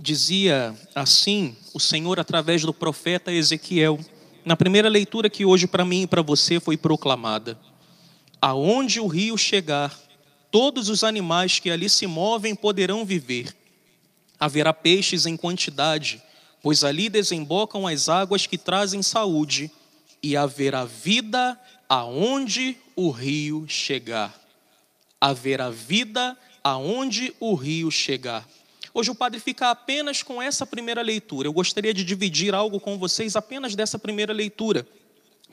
Dizia assim o Senhor através do profeta Ezequiel, na primeira leitura que hoje para mim e para você foi proclamada: Aonde o rio chegar, todos os animais que ali se movem poderão viver. Haverá peixes em quantidade, pois ali desembocam as águas que trazem saúde, e haverá vida aonde o rio chegar. Haverá vida aonde o rio chegar. Hoje o padre fica apenas com essa primeira leitura. Eu gostaria de dividir algo com vocês apenas dessa primeira leitura,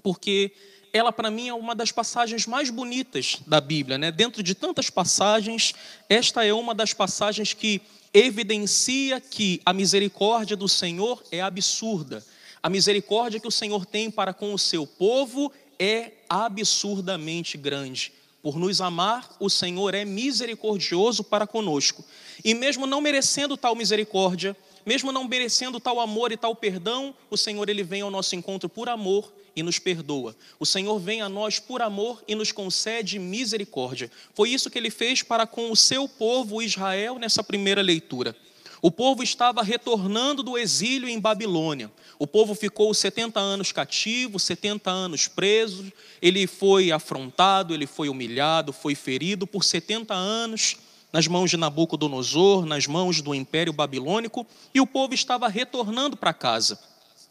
porque ela para mim é uma das passagens mais bonitas da Bíblia, né? Dentro de tantas passagens, esta é uma das passagens que evidencia que a misericórdia do Senhor é absurda. A misericórdia que o Senhor tem para com o seu povo é absurdamente grande. Por nos amar, o Senhor é misericordioso para conosco. E mesmo não merecendo tal misericórdia, mesmo não merecendo tal amor e tal perdão, o Senhor ele vem ao nosso encontro por amor e nos perdoa. O Senhor vem a nós por amor e nos concede misericórdia. Foi isso que ele fez para com o seu povo Israel nessa primeira leitura. O povo estava retornando do exílio em Babilônia. O povo ficou 70 anos cativo, 70 anos preso. Ele foi afrontado, ele foi humilhado, foi ferido por 70 anos nas mãos de Nabucodonosor, nas mãos do Império Babilônico, e o povo estava retornando para casa.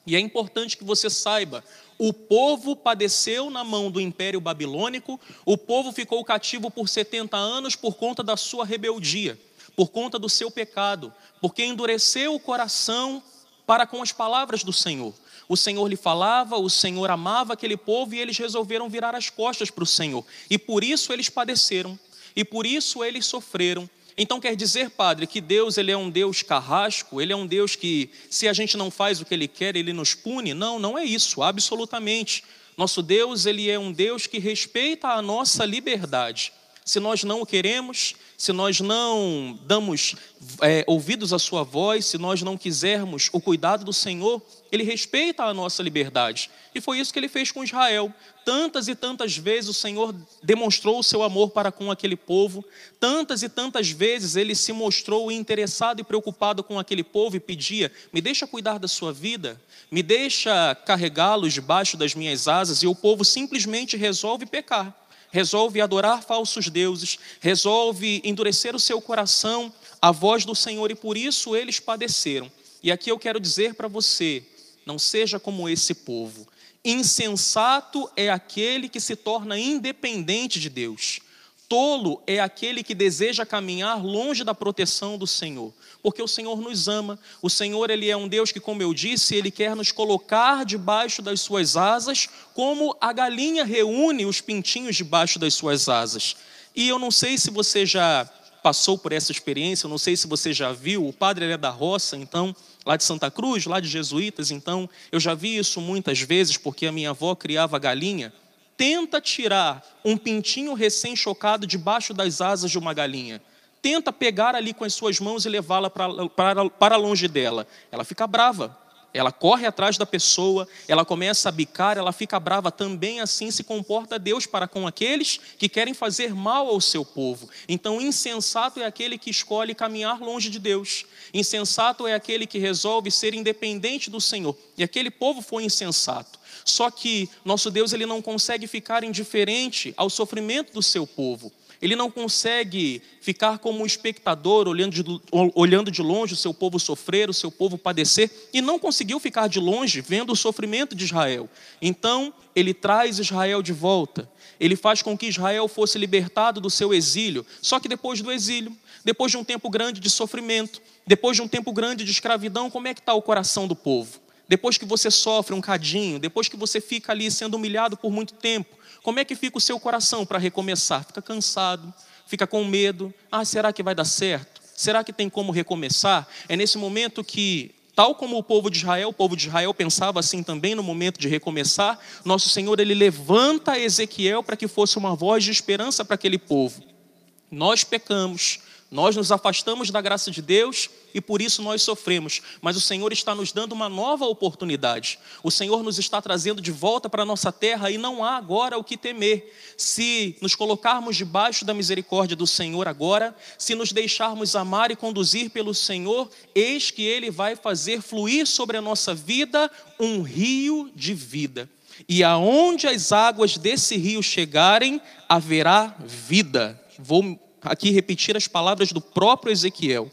E é importante que você saiba, o povo padeceu na mão do Império Babilônico, o povo ficou cativo por 70 anos por conta da sua rebeldia por conta do seu pecado, porque endureceu o coração para com as palavras do Senhor. O Senhor lhe falava, o Senhor amava aquele povo e eles resolveram virar as costas para o Senhor. E por isso eles padeceram, e por isso eles sofreram. Então quer dizer, Padre, que Deus ele é um Deus carrasco, ele é um Deus que, se a gente não faz o que ele quer, ele nos pune? Não, não é isso, absolutamente. Nosso Deus, ele é um Deus que respeita a nossa liberdade. Se nós não o queremos, se nós não damos é, ouvidos à Sua voz, se nós não quisermos o cuidado do Senhor, Ele respeita a nossa liberdade. E foi isso que Ele fez com Israel. Tantas e tantas vezes o Senhor demonstrou o seu amor para com aquele povo, tantas e tantas vezes Ele se mostrou interessado e preocupado com aquele povo e pedia: me deixa cuidar da sua vida, me deixa carregá-los debaixo das minhas asas, e o povo simplesmente resolve pecar resolve adorar falsos deuses, resolve endurecer o seu coração à voz do Senhor e por isso eles padeceram. E aqui eu quero dizer para você: não seja como esse povo. Insensato é aquele que se torna independente de Deus. Tolo é aquele que deseja caminhar longe da proteção do Senhor, porque o Senhor nos ama. O Senhor, ele é um Deus que, como eu disse, ele quer nos colocar debaixo das suas asas, como a galinha reúne os pintinhos debaixo das suas asas. E eu não sei se você já passou por essa experiência, eu não sei se você já viu, o padre é da roça, então, lá de Santa Cruz, lá de jesuítas, então, eu já vi isso muitas vezes, porque a minha avó criava galinha tenta tirar um pintinho recém-chocado debaixo das asas de uma galinha. Tenta pegar ali com as suas mãos e levá-la para, longe dela. Ela fica brava. Ela corre atrás da pessoa, ela começa a bicar, ela fica brava. Também assim se comporta Deus para com aqueles que querem fazer mal ao seu povo. Então, insensato é aquele que escolhe caminhar longe de Deus. Insensato é aquele que resolve ser independente do Senhor. E aquele povo foi insensato. Só que nosso Deus ele não consegue ficar indiferente ao sofrimento do seu povo. Ele não consegue ficar como um espectador, olhando de, olhando de longe o seu povo sofrer, o seu povo padecer, e não conseguiu ficar de longe vendo o sofrimento de Israel. Então, ele traz Israel de volta. Ele faz com que Israel fosse libertado do seu exílio. Só que depois do exílio, depois de um tempo grande de sofrimento, depois de um tempo grande de escravidão, como é que está o coração do povo? Depois que você sofre um cadinho, depois que você fica ali sendo humilhado por muito tempo, como é que fica o seu coração para recomeçar? Fica cansado, fica com medo. Ah, será que vai dar certo? Será que tem como recomeçar? É nesse momento que, tal como o povo de Israel, o povo de Israel pensava assim também no momento de recomeçar, nosso Senhor ele levanta Ezequiel para que fosse uma voz de esperança para aquele povo. Nós pecamos, Nós nos afastamos da graça de Deus e por isso nós sofremos, mas o Senhor está nos dando uma nova oportunidade. O Senhor nos está trazendo de volta para a nossa terra e não há agora o que temer. Se nos colocarmos debaixo da misericórdia do Senhor agora, se nos deixarmos amar e conduzir pelo Senhor, eis que Ele vai fazer fluir sobre a nossa vida um rio de vida. E aonde as águas desse rio chegarem, haverá vida. Vou aqui repetir as palavras do próprio Ezequiel: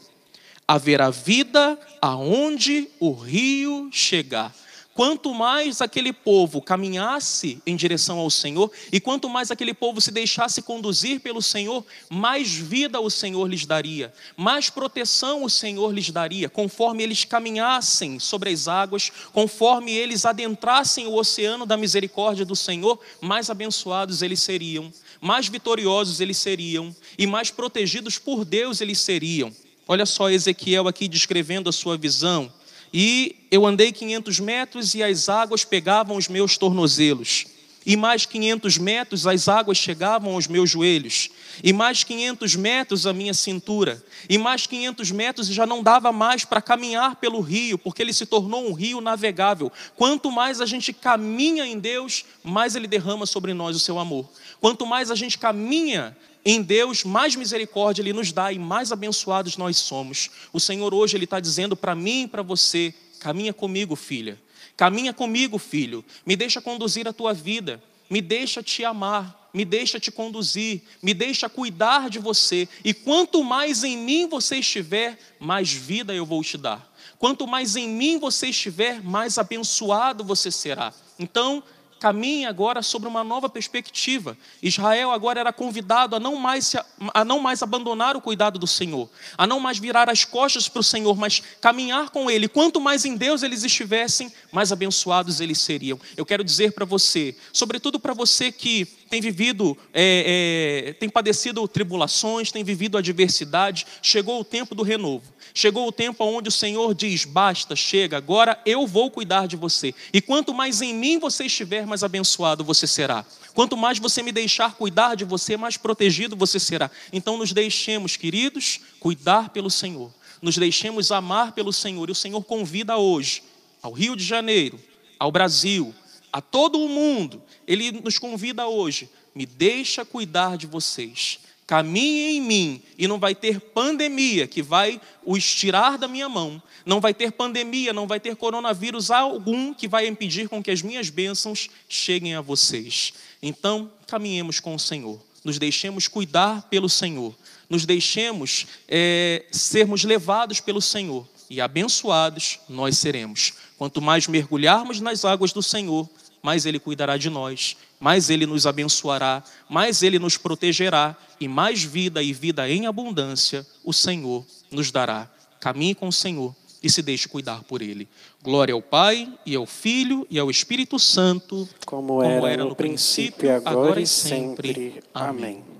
haverá vida aonde o rio chegar. Quanto mais aquele povo caminhasse em direção ao Senhor, e quanto mais aquele povo se deixasse conduzir pelo Senhor, mais vida o Senhor lhes daria, mais proteção o Senhor lhes daria, conforme eles caminhassem sobre as águas, conforme eles adentrassem o oceano da misericórdia do Senhor, mais abençoados eles seriam mais vitoriosos eles seriam e mais protegidos por Deus eles seriam. Olha só Ezequiel aqui descrevendo a sua visão. E eu andei 500 metros e as águas pegavam os meus tornozelos e mais 500 metros as águas chegavam aos meus joelhos, e mais 500 metros a minha cintura, e mais 500 metros já não dava mais para caminhar pelo rio, porque ele se tornou um rio navegável. Quanto mais a gente caminha em Deus, mais ele derrama sobre nós o seu amor. Quanto mais a gente caminha em Deus, mais misericórdia Ele nos dá e mais abençoados nós somos. O Senhor hoje Ele está dizendo para mim e para você: caminha comigo, filha. Caminha comigo, filho. Me deixa conduzir a tua vida. Me deixa te amar. Me deixa te conduzir. Me deixa cuidar de você. E quanto mais em mim você estiver, mais vida eu vou te dar. Quanto mais em mim você estiver, mais abençoado você será. Então, caminha agora sobre uma nova perspectiva. Israel agora era convidado a não mais, a não mais abandonar o cuidado do Senhor, a não mais virar as costas para o Senhor, mas caminhar com Ele. Quanto mais em Deus eles estivessem, mais abençoados eles seriam. Eu quero dizer para você, sobretudo para você que tem vivido, é, é, tem padecido tribulações, tem vivido adversidade, chegou o tempo do renovo. Chegou o tempo onde o Senhor diz: basta, chega, agora eu vou cuidar de você. E quanto mais em mim você estiver, mais abençoado você será. Quanto mais você me deixar cuidar de você, mais protegido você será. Então nos deixemos, queridos, cuidar pelo Senhor. Nos deixemos amar pelo Senhor. E o Senhor convida hoje ao Rio de Janeiro, ao Brasil, a todo o mundo. Ele nos convida hoje: me deixa cuidar de vocês caminhe em mim e não vai ter pandemia que vai o estirar da minha mão, não vai ter pandemia, não vai ter coronavírus algum que vai impedir com que as minhas bênçãos cheguem a vocês. Então, caminhemos com o Senhor, nos deixemos cuidar pelo Senhor, nos deixemos é, sermos levados pelo Senhor e abençoados nós seremos. Quanto mais mergulharmos nas águas do Senhor, mais Ele cuidará de nós, mais Ele nos abençoará, mais Ele nos protegerá e mais vida e vida em abundância o Senhor nos dará. Caminhe com o Senhor e se deixe cuidar por Ele. Glória ao Pai, e ao Filho, e ao Espírito Santo, como, como era, no princípio, agora, agora e sempre. sempre. Amém.